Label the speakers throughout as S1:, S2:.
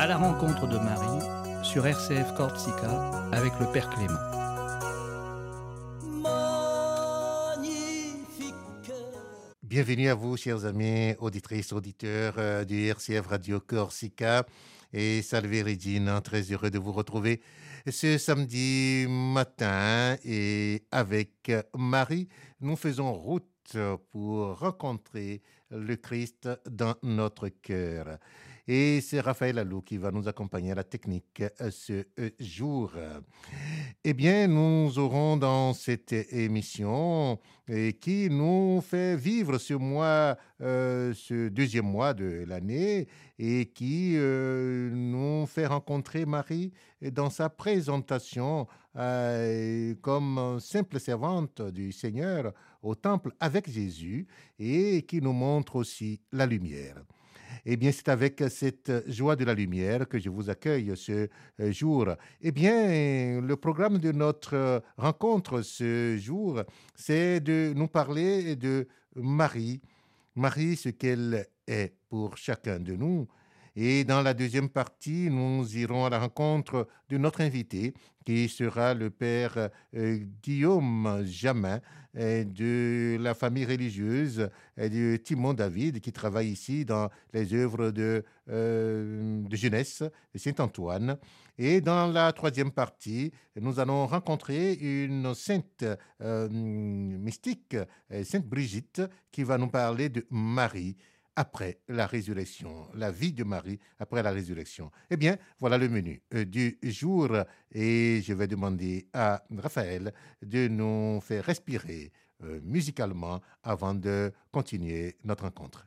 S1: À la rencontre de Marie sur RCF Corsica avec le Père Clément.
S2: Bienvenue à vous, chers amis, auditrices, auditeurs euh, du RCF Radio Corsica et Salve Regina. Très heureux de vous retrouver ce samedi matin et avec Marie, nous faisons route pour rencontrer le Christ dans notre cœur. Et c'est Raphaël Allou qui va nous accompagner à la technique ce jour. Eh bien, nous aurons dans cette émission et qui nous fait vivre ce mois, euh, ce deuxième mois de l'année, et qui euh, nous fait rencontrer Marie dans sa présentation euh, comme simple servante du Seigneur au temple avec Jésus, et qui nous montre aussi la lumière. Eh bien, c'est avec cette joie de la lumière que je vous accueille ce jour. Eh bien, le programme de notre rencontre ce jour, c'est de nous parler de Marie. Marie, ce qu'elle est pour chacun de nous. Et dans la deuxième partie, nous irons à la rencontre de notre invité, qui sera le père euh, Guillaume Jamin euh, de la famille religieuse euh, de Timon David, qui travaille ici dans les œuvres de, de jeunesse Saint-Antoine. Et dans la troisième partie, nous allons rencontrer une sainte mystique, Sainte Brigitte, qui va nous parler de Marie après la résurrection, la vie de Marie après la résurrection. Eh bien, voilà le menu euh, du jour et je vais demander à Raphaël de nous faire respirer euh, musicalement avant de continuer notre rencontre.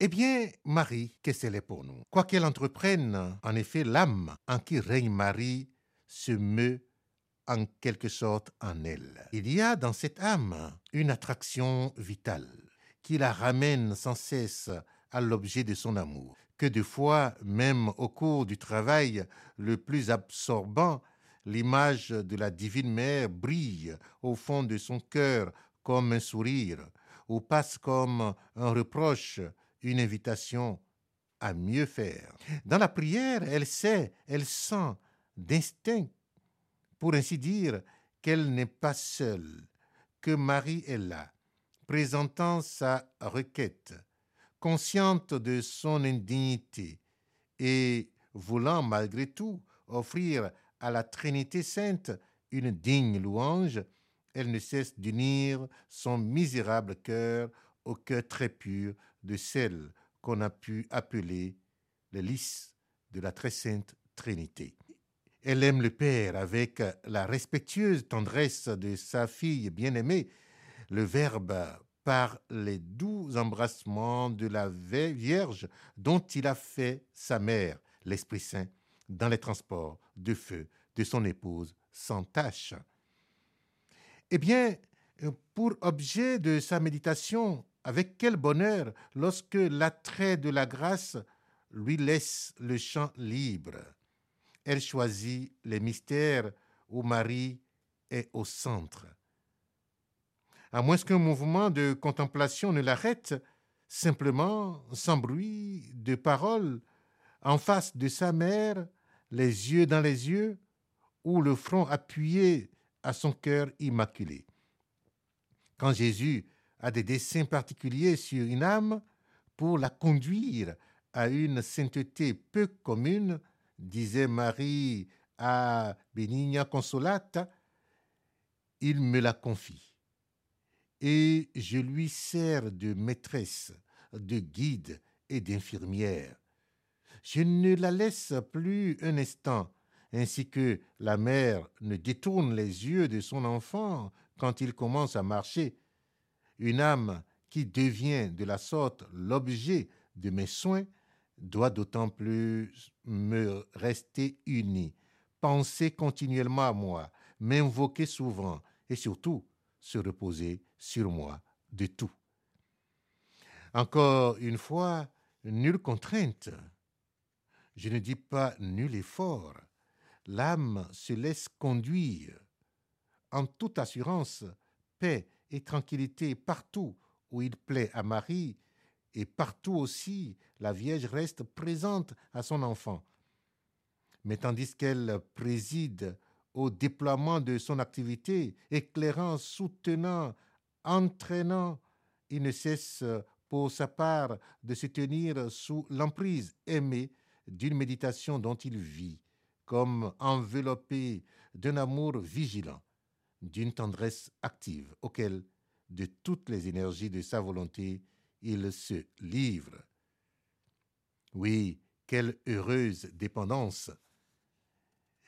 S2: Eh bien, Marie, qu'est-ce qu'elle est pour nous? Quoi qu'elle entreprenne, en effet, l'âme en qui règne Marie se meut en quelque sorte en elle. Il y a dans cette âme une attraction vitale qui la ramène sans cesse à l'objet de son amour, que de fois, même au cours du travail le plus absorbant, l'image de la divine mère brille au fond de son cœur comme un sourire, ou passe comme un reproche une invitation à mieux faire. Dans la prière, elle sait, elle sent d'instinct, pour ainsi dire, qu'elle n'est pas seule, que Marie est là, présentant sa requête, consciente de son indignité et voulant malgré tout offrir à la Trinité sainte une digne louange, elle ne cesse d'unir son misérable cœur au cœur très pur de celle qu'on a pu appeler le lys de la très sainte Trinité. Elle aime le Père avec la respectueuse tendresse de sa fille bien-aimée, le Verbe par les doux embrassements de la Vierge dont il a fait sa mère, l'Esprit Saint, dans les transports de feu de son épouse sans tache. Eh bien, pour objet de sa méditation, avec quel bonheur lorsque l'attrait de la grâce lui laisse le champ libre. Elle choisit les mystères où Marie est au centre. À moins qu'un mouvement de contemplation ne l'arrête, simplement, sans bruit de parole, en face de sa mère, les yeux dans les yeux, ou le front appuyé à son cœur immaculé. Quand Jésus a des dessins particuliers sur une âme pour la conduire à une sainteté peu commune, disait Marie à Benigna Consolata, il me la confie. Et je lui sers de maîtresse, de guide et d'infirmière. je ne la laisse plus un instant, ainsi que la mère ne détourne les yeux de son enfant quand il commence à marcher. Une âme qui devient de la sorte l'objet de mes soins doit d'autant plus me rester unie, penser continuellement à moi, m'invoquer souvent et surtout se reposer sur moi de tout. Encore une fois, nulle contrainte. Je ne dis pas nul effort. L'âme se laisse conduire en toute assurance, paix et tranquillité partout où il plaît à Marie, et partout aussi la Vierge reste présente à son enfant. Mais tandis qu'elle préside au déploiement de son activité, éclairant, soutenant, entraînant, il ne cesse pour sa part de se tenir sous l'emprise aimée d'une méditation dont il vit, comme enveloppé d'un amour vigilant, d'une tendresse active auquel, de toutes les énergies de sa volonté, il se livre. Oui, quelle heureuse dépendance.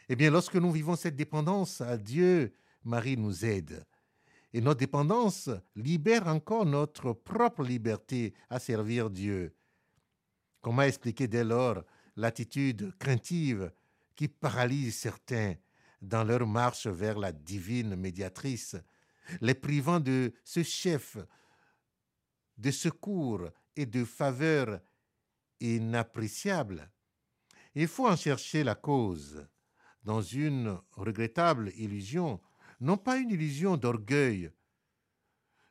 S2: Eh bien, lorsque nous vivons cette dépendance à Dieu, Marie nous aide. Et notre dépendance libère encore notre propre liberté à servir Dieu. Comment expliquer dès lors l'attitude craintive qui paralyse certains dans leur marche vers la divine médiatrice, les privant de ce chef de secours et de faveur inappréciables. Il faut en chercher la cause dans une regrettable illusion, non pas une illusion d'orgueil.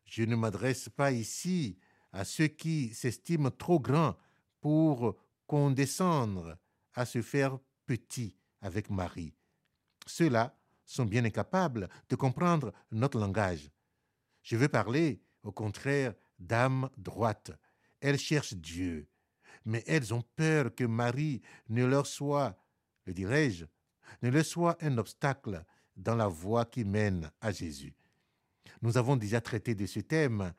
S2: Je ne m'adresse pas ici à ceux qui s'estiment trop grands pour condescendre à se faire petit avec Marie. Ceux-là sont bien incapables de comprendre notre langage. Je veux parler, au contraire, d'âmes droites. Elles cherchent Dieu, mais elles ont peur que Marie ne leur soit, le dirais-je, ne leur soit un obstacle dans la voie qui mène à Jésus. Nous avons déjà traité de ce thème,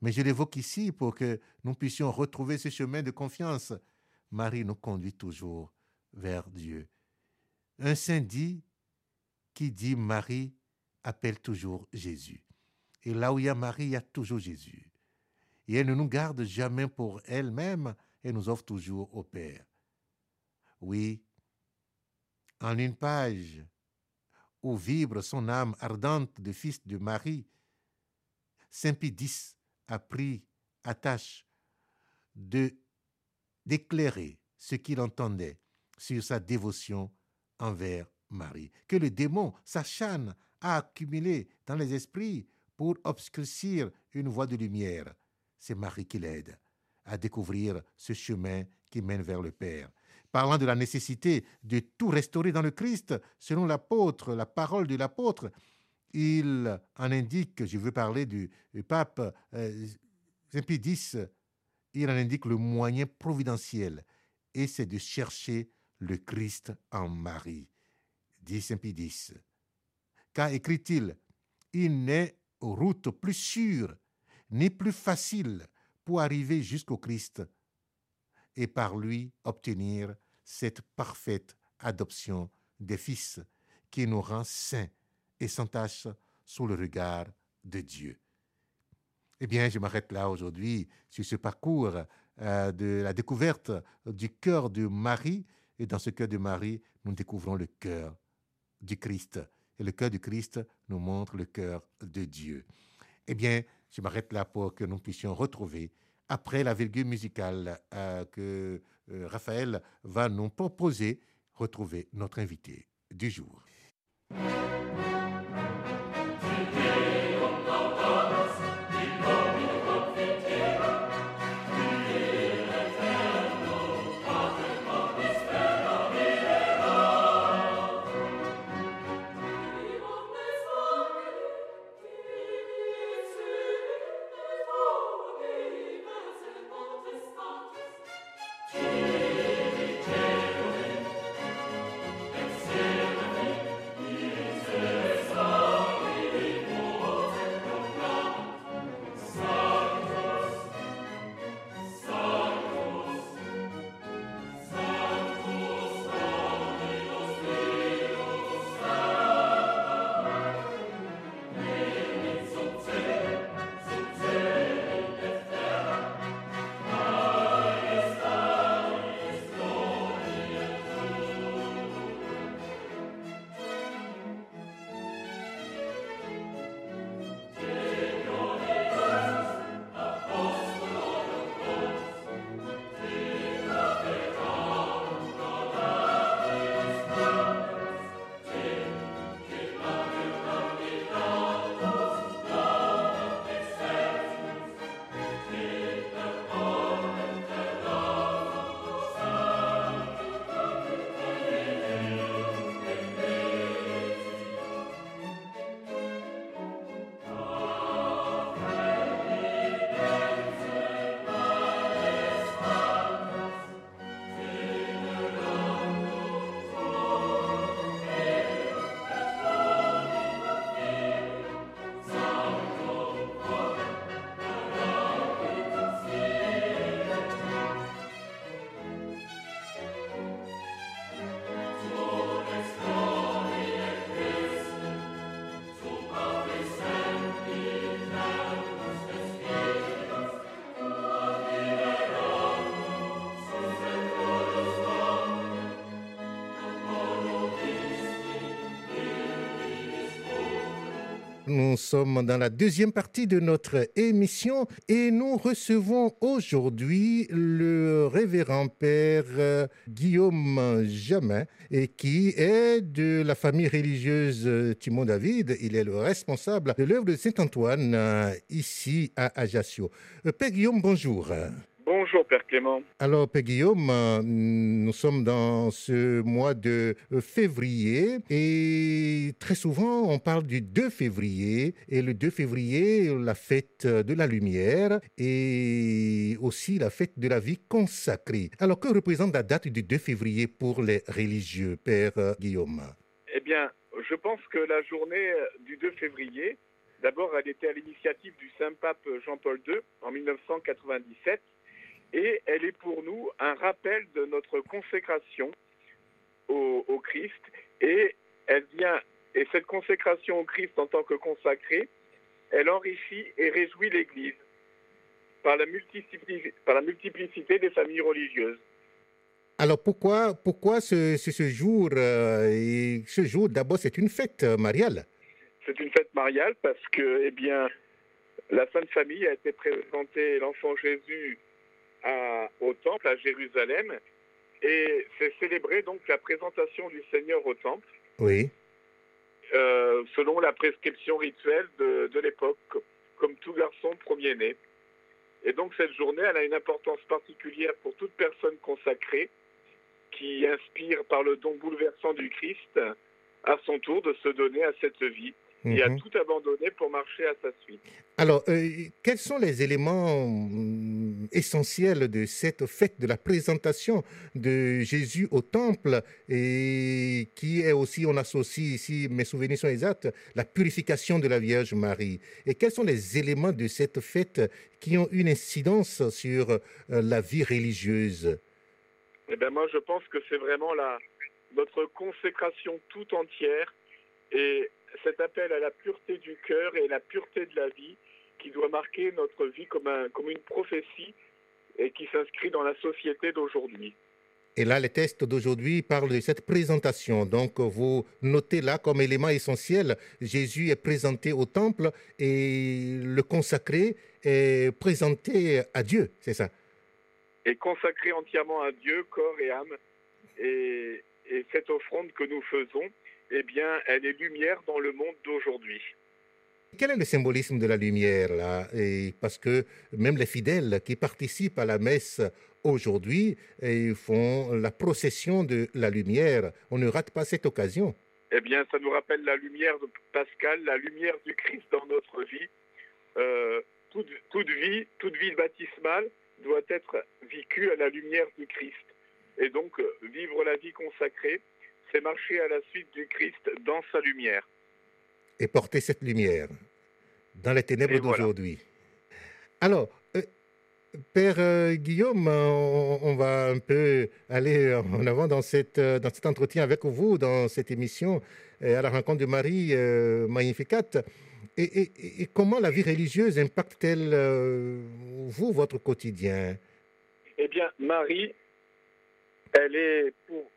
S2: mais je l'évoque ici pour que nous puissions retrouver ce chemin de confiance. Marie nous conduit toujours vers Dieu. Un saint dit qui dit Marie appelle toujours Jésus. Et là où il y a Marie, il y a toujours Jésus. Et elle ne nous garde jamais pour elle-même, elle nous offre toujours au Père. Oui, en une page où vibre son âme ardente de fils de Marie, Saint Pie a pris à tâche de d'éclairer ce qu'il entendait sur sa dévotion envers Marie, que le démon s'acharne à accumuler dans les esprits pour obscurcir une voie de lumière. C'est Marie qui l'aide à découvrir ce chemin qui mène vers le Père. Parlant de la nécessité de tout restaurer dans le Christ, selon l'apôtre, la parole de l'apôtre, il en indique, je veux parler du, pape euh, Saint Pie X, il en indique le moyen providentiel, et c'est de chercher le Christ en Marie dit Saint Pie Car, écrit-il, il n'est route plus sûre ni plus facile pour arriver jusqu'au Christ et par lui obtenir cette parfaite adoption des fils qui nous rend saints et sans tache sous le regard de Dieu. Eh bien, je m'arrête là aujourd'hui sur ce parcours euh, de la découverte du cœur de Marie. Et dans ce cœur de Marie, nous découvrons le cœur du Christ. Et le cœur du Christ nous montre le cœur de Dieu. Eh bien, je m'arrête là pour que nous puissions retrouver, après la virgule musicale euh, que euh, Raphaël va nous proposer, retrouver notre invité du jour. Nous sommes dans la deuxième partie de notre émission et nous recevons aujourd'hui le révérend père euh, Guillaume Jamin qui est de la famille religieuse Timon David. Il est le responsable de l'œuvre de Saint-Antoine euh, ici à Ajaccio. Euh, père Guillaume, bonjour.
S3: Bonjour Père Clément.
S2: Alors Père Guillaume, euh, nous sommes dans ce mois de février et très souvent on parle du 2 février et le 2 février, la fête de la lumière et aussi la fête de la vie consacrée. Alors que représente la date du 2 février pour les religieux, Père Guillaume?
S3: Eh bien, je pense que la journée du 2 février, d'abord elle était à l'initiative du Saint-Pape Jean-Paul II en 1997 et elle est pour nous un rappel de notre consécration au, Christ et elle vient et cette consécration au Christ en tant que consacré, elle enrichit et réjouit l'Église par la, multiplicité, par la multiplicité des familles religieuses.
S2: Alors pourquoi, pourquoi ce, ce, jour euh, Ce jour, d'abord, c'est une fête mariale?
S3: C'est une fête mariale parce que, eh bien, la Sainte Famille a été présentée, l'enfant Jésus au temple à Jérusalem. Et c'est célébrer donc la présentation du Seigneur au temple.
S2: Oui.
S3: Euh, selon la prescription rituelle de, de l'époque, comme tout garçon premier-né. Et donc cette journée, elle a une importance particulière pour toute personne consacrée qui inspire par le don bouleversant du Christ à son tour de se donner à cette vie il a mhm. tout abandonné pour marcher à sa suite.
S2: Alors, euh, quels sont les éléments essentiels de cette fête de la présentation de Jésus au temple et qui est aussi, on associe ici, mes souvenirs sont exacts, la purification de la Vierge Marie. Et quels sont les éléments de cette fête qui ont une incidence sur euh, la vie religieuse?
S3: Eh bien, moi, je pense que c'est vraiment la, notre consécration tout entière et cet appel à la pureté du cœur et la pureté de la vie qui doit marquer notre vie comme, un, comme une prophétie et qui s'inscrit dans la société d'aujourd'hui.
S2: Et là, les textes d'aujourd'hui parlent de cette présentation. Donc, vous notez là comme élément essentiel, Jésus est présenté au temple et le consacré est présenté à Dieu, c'est ça?
S3: Et consacré entièrement à Dieu, corps et âme. Et, et cette offrande que nous faisons, eh bien, elle est lumière dans le monde d'aujourd'hui.
S2: Quel est le symbolisme de la lumière là? Et Parce que même les fidèles qui participent à la messe aujourd'hui font la procession de la lumière. On ne rate pas cette occasion.
S3: Eh bien, ça nous rappelle la lumière de Pascal, la lumière du Christ dans notre vie. Euh, toute, toute, vie, toute vie baptismale doit être vécue à la lumière du Christ. Et donc, vivre la vie consacrée, c'est marcher à la suite du Christ dans sa lumière.
S2: Et porter cette lumière dans les ténèbres d'aujourd'hui. Alors, euh, Père euh, Guillaume, on, va un peu aller en avant dans, cette, euh, dans cet entretien avec vous, dans cette émission à la rencontre de Marie Magnificat. Et, et, comment la vie religieuse impacte-t-elle vous, votre quotidien?
S3: Eh bien, Marie, elle est pour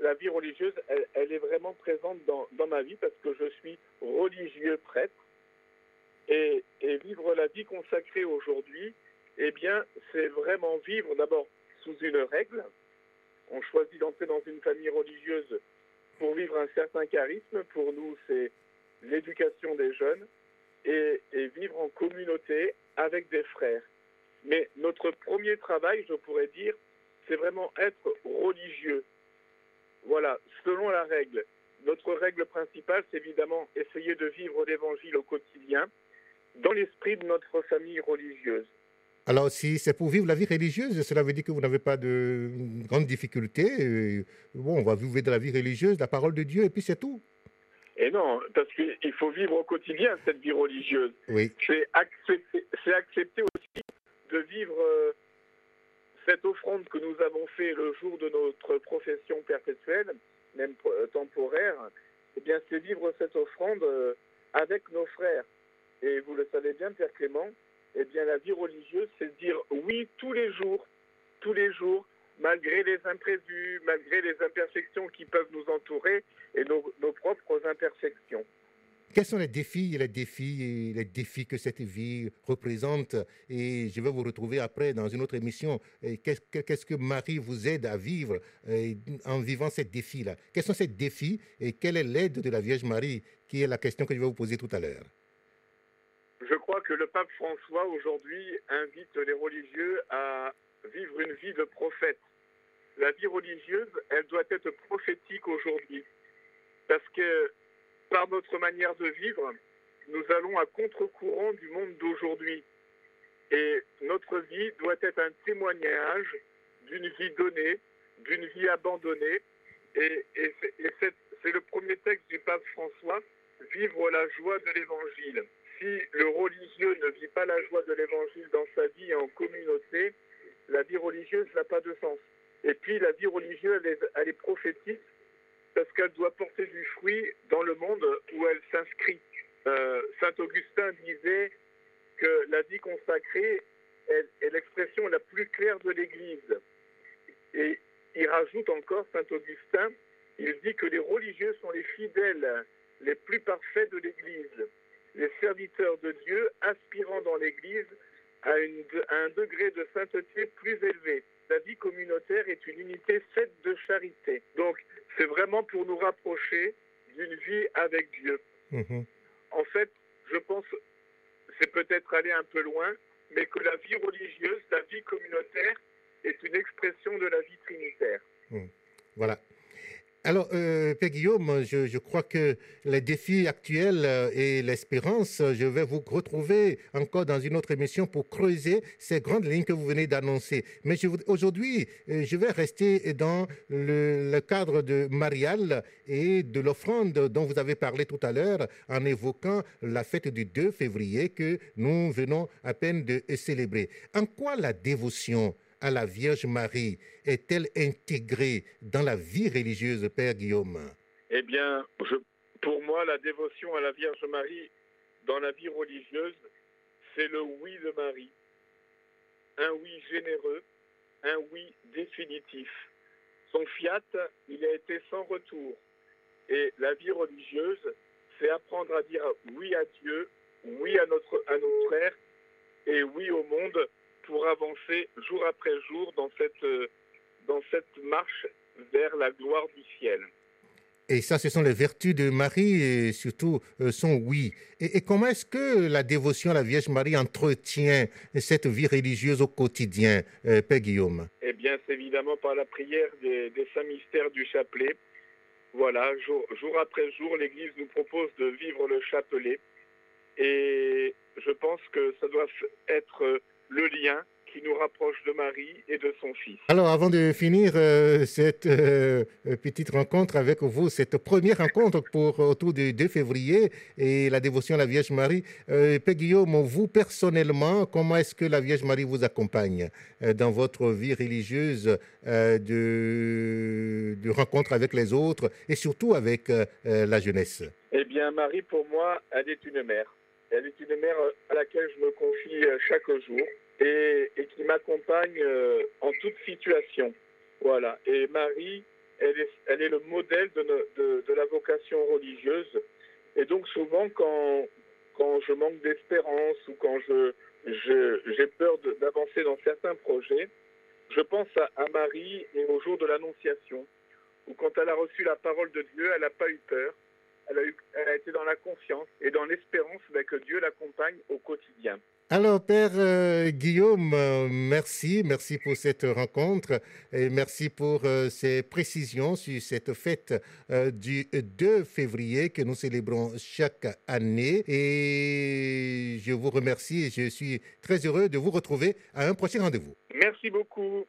S3: la vie religieuse, elle, est vraiment présente dans, ma vie parce que je suis religieux prêtre. Et, vivre la vie consacrée aujourd'hui, eh bien, c'est vraiment vivre d'abord sous une règle. On choisit d'entrer dans une famille religieuse pour vivre un certain charisme. Pour nous, c'est l'éducation des jeunes et, et vivre en communauté avec des frères. Mais notre premier travail, je pourrais dire, c'est vraiment être religieux. Voilà, selon la règle. Notre règle principale, c'est évidemment essayer de vivre l'évangile au quotidien dans l'esprit de notre famille religieuse.
S2: Alors, si c'est pour vivre la vie religieuse, cela veut dire que vous n'avez pas de grandes difficultés. Bon, on va vivre de la vie religieuse, la parole de Dieu, et puis c'est tout.
S3: Et non, parce qu'il faut vivre au quotidien cette vie religieuse.
S2: Oui.
S3: C'est accepter, accepter aussi de vivre euh, cette offrande que nous avons fait le jour de notre profession perpétuelle, même euh, temporaire, eh bien, c'est vivre cette offrande euh, avec nos frères. Et vous le savez bien, Père Clément, eh bien, la vie religieuse, c'est dire oui tous les jours, tous les jours, malgré les imprévus, malgré les imperfections qui peuvent nous entourer et nos propres imperfections.
S2: Quels sont les défis, les défis, les défis que cette vie représente? Et je vais vous retrouver après dans une autre émission. Qu'est-ce que Marie vous aide à vivre euh, en vivant ces défis-là? Quels sont ces défis et quelle est l'aide de la Vierge Marie qui est la question que je vais vous poser tout à l'heure?
S3: Je crois que le pape François aujourd'hui invite les religieux à vivre une vie de prophète. La vie religieuse, elle doit être prophétique aujourd'hui. Parce que par notre manière de vivre, nous allons à contre-courant du monde d'aujourd'hui. Et notre vie doit être un témoignage d'une vie donnée, d'une vie abandonnée. Et, c'est le premier texte du pape François, vivre la joie de l'évangile. Si le religieux ne vit pas la joie de l'évangile dans sa vie en communauté, la vie religieuse n'a pas de sens. Et puis la vie religieuse, elle elle est prophétique parce qu'elle doit porter du fruit dans le monde où elle s'inscrit. Euh, Saint Augustin disait que la vie consacrée est, l'expression la plus claire de l'Église. Et il rajoute encore, Saint Augustin, il dit que les religieux sont les fidèles les plus parfaits de l'Église, les serviteurs de Dieu aspirant dans l'Église à, à un degré de sainteté plus élevé. La vie communautaire est une unité faite de charité. Donc, c'est vraiment pour nous rapprocher d'une vie avec Dieu. Mhm. En fait, je pense, c'est peut-être aller un peu loin, mais que la vie religieuse, la vie communautaire, est une expression de la vie trinitaire.
S2: Mhm. Voilà. Alors, euh, Père Guillaume, je, crois que les défis actuels euh, et l'espérance, je vais vous retrouver encore dans une autre émission pour creuser ces grandes lignes que vous venez d'annoncer. Mais aujourd'hui, euh, je vais rester dans le, cadre de Marial et de l'offrande dont vous avez parlé tout à l'heure en évoquant la fête du 2 février que nous venons à peine de célébrer. En quoi la dévotion à la Vierge Marie est-elle intégrée dans la vie religieuse, Père Guillaume?
S3: Eh bien, pour moi, la dévotion à la Vierge Marie dans la vie religieuse, c'est le oui de Marie. Un oui généreux, un oui définitif. Son fiat, il a été sans retour. Et la vie religieuse, c'est apprendre à dire oui à Dieu, oui à notre, à nos frères et oui au monde pour avancer jour après jour dans cette, euh, dans cette marche vers la gloire du ciel.
S2: Et ça, ce sont les vertus de Marie et surtout euh, son oui. Et, comment est-ce que la dévotion à la Vierge Marie entretient cette vie religieuse au quotidien, euh, Père Guillaume?
S3: Eh bien, c'est évidemment par la prière des, des saints mystères du chapelet. Voilà, jour, jour après jour, l'Église nous propose de vivre le chapelet. Et je pense que ça doit être le lien qui nous rapproche de Marie et de son Fils.
S2: Alors, avant de finir euh, cette euh, petite rencontre avec vous, cette première rencontre pour autour du 2 février et la dévotion à la Vierge Marie, euh, Père Guillaume, vous personnellement, comment est-ce que la Vierge Marie vous accompagne euh, dans votre vie religieuse de, de rencontre avec les autres et surtout avec la jeunesse?
S3: Eh bien, Marie, pour moi, elle est une mère. Elle est une mère à laquelle je me confie chaque jour et, qui m'accompagne euh, en toute situation. Voilà. Et Marie, elle est, elle est le modèle de, la vocation religieuse. Et donc souvent, quand, quand je manque d'espérance ou quand je, j'ai peur d'avancer dans certains projets, je pense à, à Marie et au jour de l'Annonciation, où quand elle a reçu la parole de Dieu, elle n'a pas eu peur, elle a, eu, elle a, été dans la confiance et dans l'espérance ben, que Dieu l'accompagne au quotidien.
S2: Alors, Père euh, Guillaume, euh, merci. Merci pour cette rencontre et merci pour euh, ces précisions sur cette fête du 2 février que nous célébrons chaque année. Et je vous remercie et je suis très heureux de vous retrouver à un prochain rendez-vous.
S3: Merci beaucoup.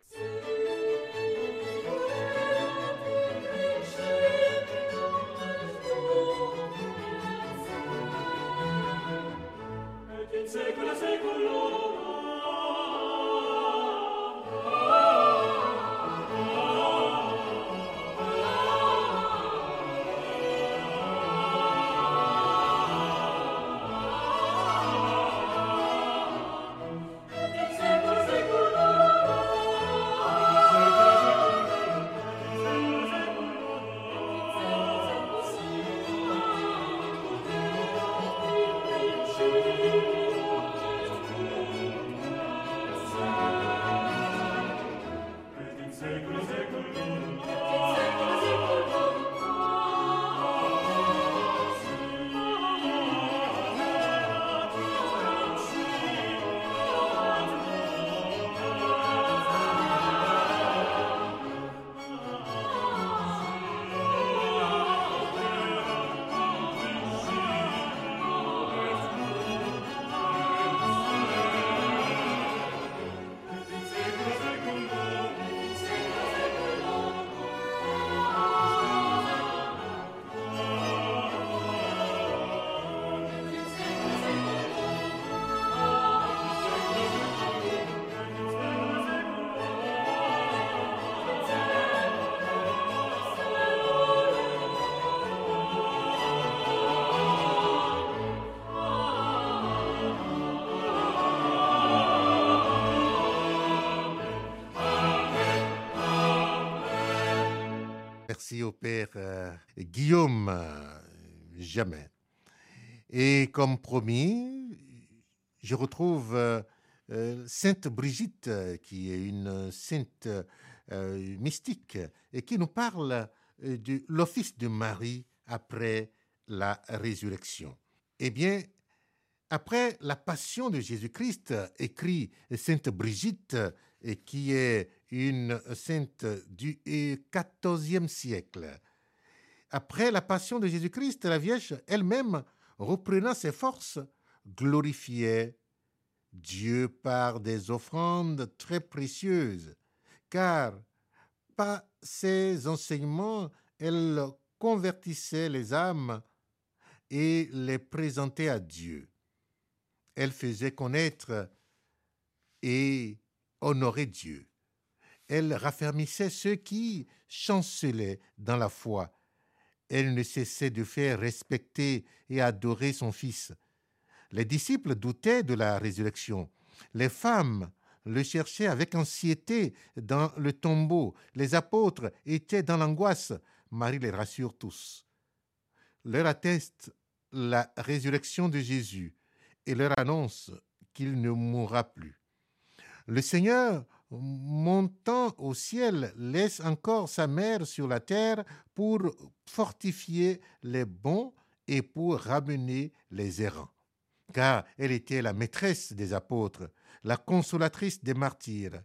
S2: Au Père euh, Guillaume euh, Jamais. Et comme promis, je retrouve euh, Sainte Brigitte, qui est une sainte mystique et qui nous parle de l'office de Marie après la résurrection. Eh bien, après la passion de Jésus-Christ, écrit Sainte Brigitte, et qui est une sainte du XIVe siècle. Après la passion de Jésus-Christ, la Vierge elle-même, reprenant ses forces, glorifiait Dieu par des offrandes très précieuses, car par ses enseignements, elle convertissait les âmes et les présentait à Dieu. Elle faisait connaître et honorer Dieu. Elle raffermissait ceux qui chancelaient dans la foi. Elle ne cessait de faire respecter et adorer son Fils. Les disciples doutaient de la résurrection. Les femmes le cherchaient avec anxiété dans le tombeau. Les apôtres étaient dans l'angoisse. Marie les rassure tous. Leur atteste la résurrection de Jésus et leur annonce qu'il ne mourra plus. Le Seigneur montant au ciel, laisse encore sa mère sur la terre pour fortifier les bons et pour ramener les errants. Car elle était la maîtresse des apôtres, la consolatrice des martyrs,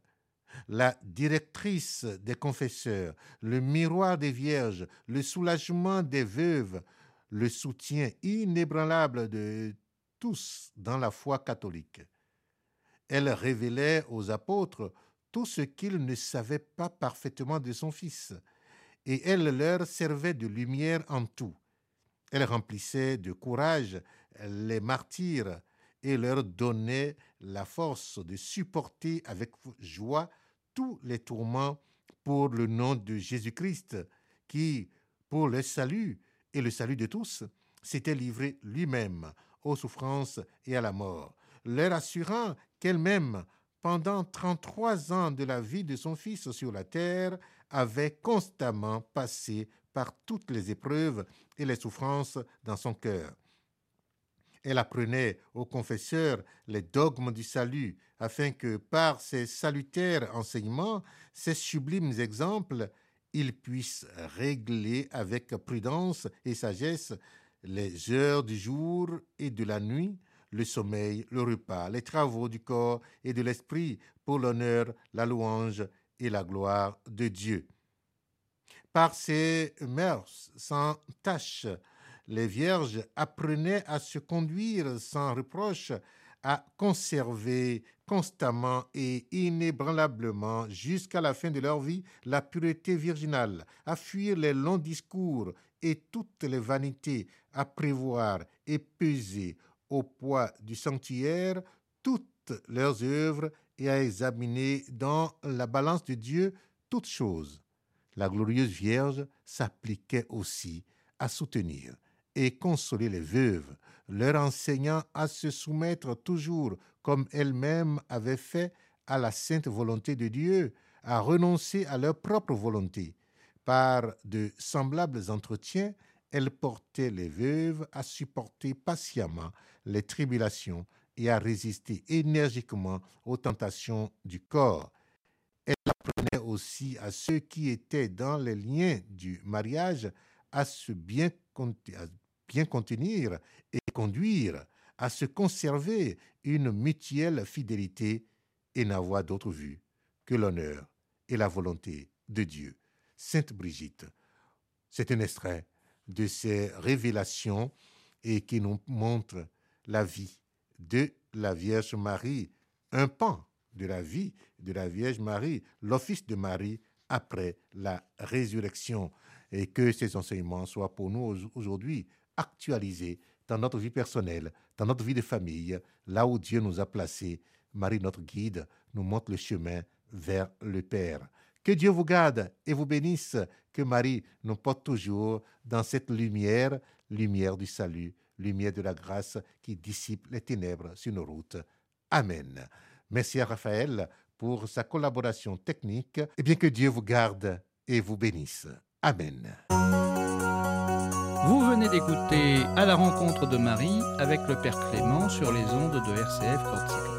S2: la directrice des confesseurs, le miroir des vierges, le soulagement des veuves, le soutien inébranlable de tous dans la foi catholique. Elle révélait aux apôtres tout ce qu'ils ne savaient pas parfaitement de son Fils, et elle leur servait de lumière en tout. Elle remplissait de courage les martyrs et leur donnait la force de supporter avec joie tous les tourments pour le nom de Jésus-Christ, qui, pour le salut et le salut de tous, s'était livré lui-même aux souffrances et à la mort, leur assurant qu'elle-même pendant 33 ans de la vie de son fils sur la terre, avait constamment passé par toutes les épreuves et les souffrances dans son cœur. Elle apprenait aux confesseurs les dogmes du salut, afin que par ses salutaires enseignements, ces sublimes exemples, ils puissent régler avec prudence et sagesse les heures du jour et de la nuit, le sommeil, le repas, les travaux du corps et de l'esprit pour l'honneur, la louange et la gloire de Dieu. Par ces mœurs sans tache, les vierges apprenaient à se conduire sans reproche, à conserver constamment et inébranlablement jusqu'à la fin de leur vie la pureté virginale, à fuir les longs discours et toutes les vanités, à prévoir et peser au poids du sanctuaire toutes leurs œuvres et à examiner dans la balance de Dieu toutes choses. La glorieuse Vierge s'appliquait aussi à soutenir et consoler les veuves, leur enseignant à se soumettre toujours, comme elle-même avait fait, à la sainte volonté de Dieu, à renoncer à leur propre volonté. Par de semblables entretiens, elle portait les veuves à supporter patiemment les tribulations et à résister énergiquement aux tentations du corps. Elle apprenait aussi à ceux qui étaient dans les liens du mariage à se bien contenir et conduire, à se conserver une mutuelle fidélité et n'avoir d'autre vue que l'honneur et la volonté de Dieu. Sainte Brigitte, c'est un extrait de ces révélations et qui nous montre la vie de la Vierge Marie, un pan de la vie de la Vierge Marie, l'office de Marie après la résurrection, et que ces enseignements soient pour nous aujourd'hui actualisés dans notre vie personnelle, dans notre vie de famille, là où Dieu nous a placés. Marie, notre guide, nous montre le chemin vers le Père. Que Dieu vous garde et vous bénisse, que Marie nous porte toujours dans cette lumière, lumière du salut, lumière de la grâce qui dissipe les ténèbres sur nos routes. Amen. Merci à Raphaël pour sa collaboration technique et bien que Dieu vous garde et vous bénisse. Amen.
S1: Vous venez d'écouter À la rencontre de Marie avec le Père Clément sur les ondes de RCF Corsica.